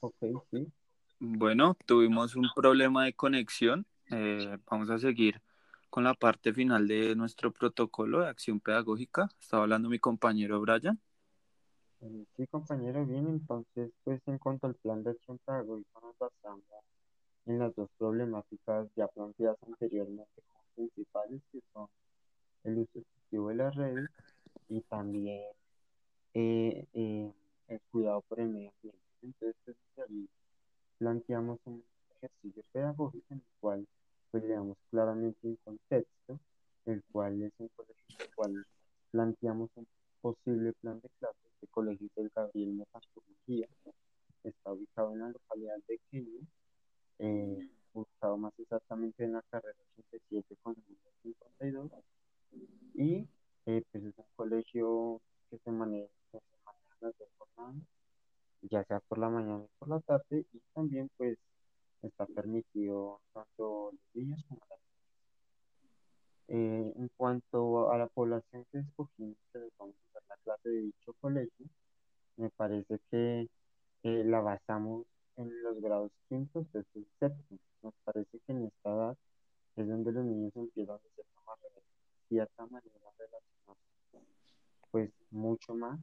Ok, sí. Bueno, tuvimos un problema de conexión. Eh, vamos a seguir con la parte final de nuestro protocolo de acción pedagógica. Estaba hablando mi compañero Brian. Eh, sí, compañero, bien, entonces, pues en cuanto al plan de acción pedagógica nos basamos en las dos problemáticas ya planteadas anteriormente como principales, que son el uso excesivo de las redes y también eh, eh, el cuidado por el medio ambiente. Entonces, pues, ahí planteamos un ejercicio pedagógico en el cual pues, le damos claramente un contexto, el cual es un colegio en el cual planteamos un posible plan de clases de colegio del Gabriel Mejía, está ubicado en la localidad de Kenia, eh, ubicado más exactamente en la carrera 87 con 52, y eh, pues es un colegio que se maneja, que se las dos jornadas, ya sea por la mañana y por la tarde, y también pues está permitido tanto los días como las eh, en cuanto a la población que escogimos, que les vamos a dar la clase de dicho colegio, me parece que eh, la basamos en los grados quinto, sexto y séptimo. Nos parece que en esta edad es donde los niños empiezan de cierta manera, cierta manera relacionarse, pues mucho más.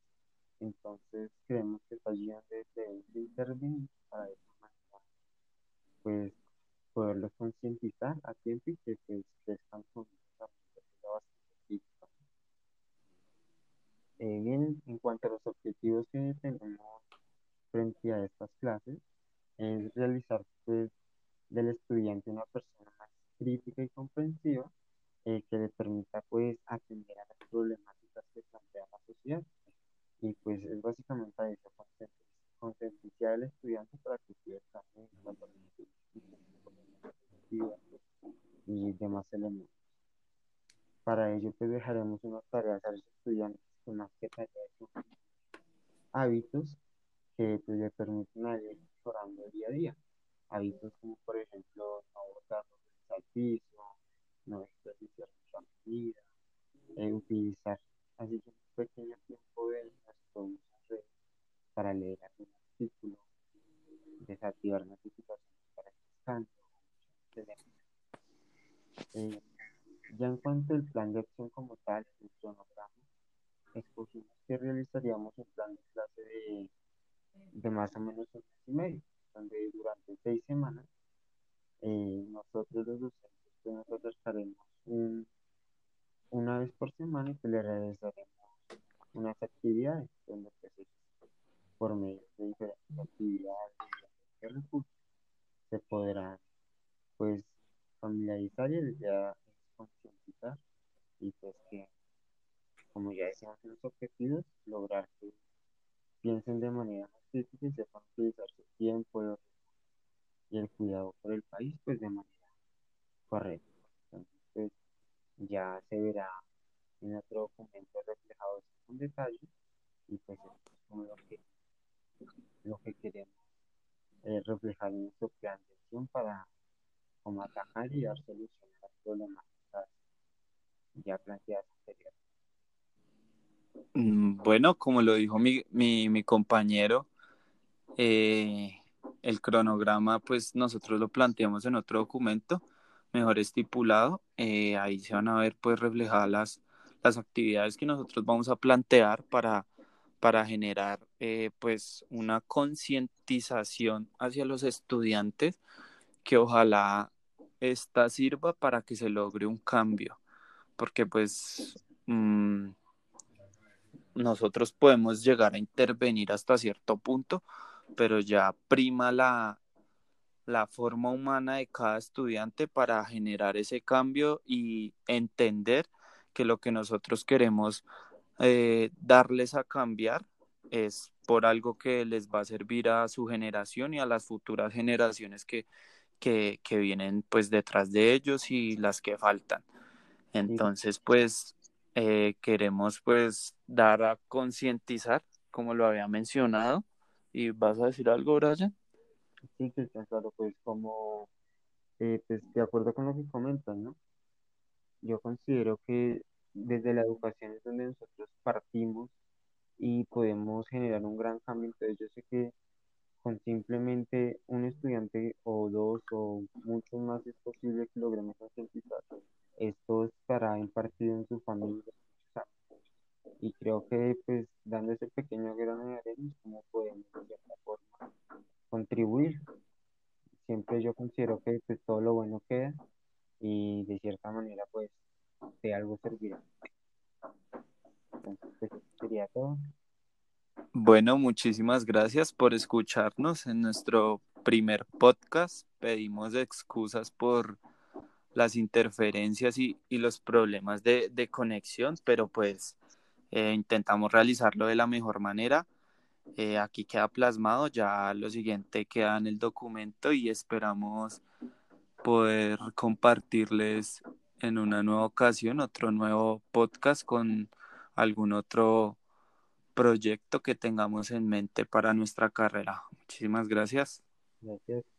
Entonces creemos que allí donde debemos intervenir para de manera, pues poderlos concientizar a tiempo y que pues, crezcan con eh, bien, en cuanto a los objetivos que tenemos frente a estas clases, es realizar pues, del estudiante una persona más crítica y comprensiva eh, que le permita pues atender a las problemáticas que plantea la sociedad. Y pues es básicamente a eso, concienciar al estudiante para que pueda también y demás elementos. Para ello, pues dejaremos unas tareas a los estudiantes que más que tareas hábitos que pues, le permiten a ir mejorando día a día. Hábitos como, por ejemplo, no botar al piso, no desperdiciar mucha comida, eh, utilizar así que un pequeño tiempo de nuestro para leer algún artículo, desactivar notificaciones para el descanso, eh, ya en cuanto al plan de acción como tal, el cronograma, escogimos que realizaríamos un plan de clase de, de más o menos un mes y medio, donde durante seis semanas eh, nosotros los docentes pues, nosotros estaremos una vez por semana y que le realizaremos unas actividades donde pues, por medio de diferentes actividades y recursos se podrán pues familiarizar y ya concientizar y pues que, como ya decíamos en los objetivos, lograr que piensen de manera más crítica y sepan utilizar su tiempo y el cuidado por el país pues de manera correcta. Entonces, pues, ya se verá en otro documento reflejado con detalle y pues es como lo que, lo que queremos eh, reflejar en nuestro plan de acción para como atajar y dar solución a las problemáticas ya planteadas anteriormente. Mm, bueno, como lo dijo mi, mi, compañero, eh, el cronograma, pues nosotros lo planteamos en otro documento, mejor estipulado. Eh, ahí se van a ver pues reflejadas las, las actividades que nosotros vamos a plantear para, para generar eh, pues una concientización hacia los estudiantes que ojalá esta sirva para que se logre un cambio, porque pues mm, nosotros podemos llegar a intervenir hasta cierto punto, pero ya prima la, la forma humana de cada estudiante para generar ese cambio y entender que lo que nosotros queremos eh, darles a cambiar es por algo que les va a servir a su generación y a las futuras generaciones que, que, que vienen pues detrás de ellos y las que faltan. Entonces, pues eh, queremos pues dar a concientizar, como lo había mencionado. ¿Y vas a decir algo, Brian? Sí, que claro, pues como, eh, pues de acuerdo con lo que comentan, ¿no? Yo considero que desde la educación es donde nosotros partimos y podemos generar un gran cambio. Entonces yo sé que con simplemente un estudiante o dos o muchos más es posible que logremos concientizar. Esto estará impartido en su familia. Y creo que pues dando ese pequeño grano de arena como podemos de cierta forma contribuir. Siempre yo considero que pues, todo lo bueno queda y de cierta manera pues de algo servirá. Entonces pues, sería todo. Bueno, muchísimas gracias por escucharnos en nuestro primer podcast. Pedimos excusas por las interferencias y, los problemas de, conexión, pero pues eh, intentamos realizarlo de la mejor manera. Eh, aquí queda plasmado, ya lo siguiente queda en el documento y esperamos poder compartirles en una nueva ocasión otro nuevo podcast con algún otro proyecto que tengamos en mente para nuestra carrera. Muchísimas gracias. Gracias.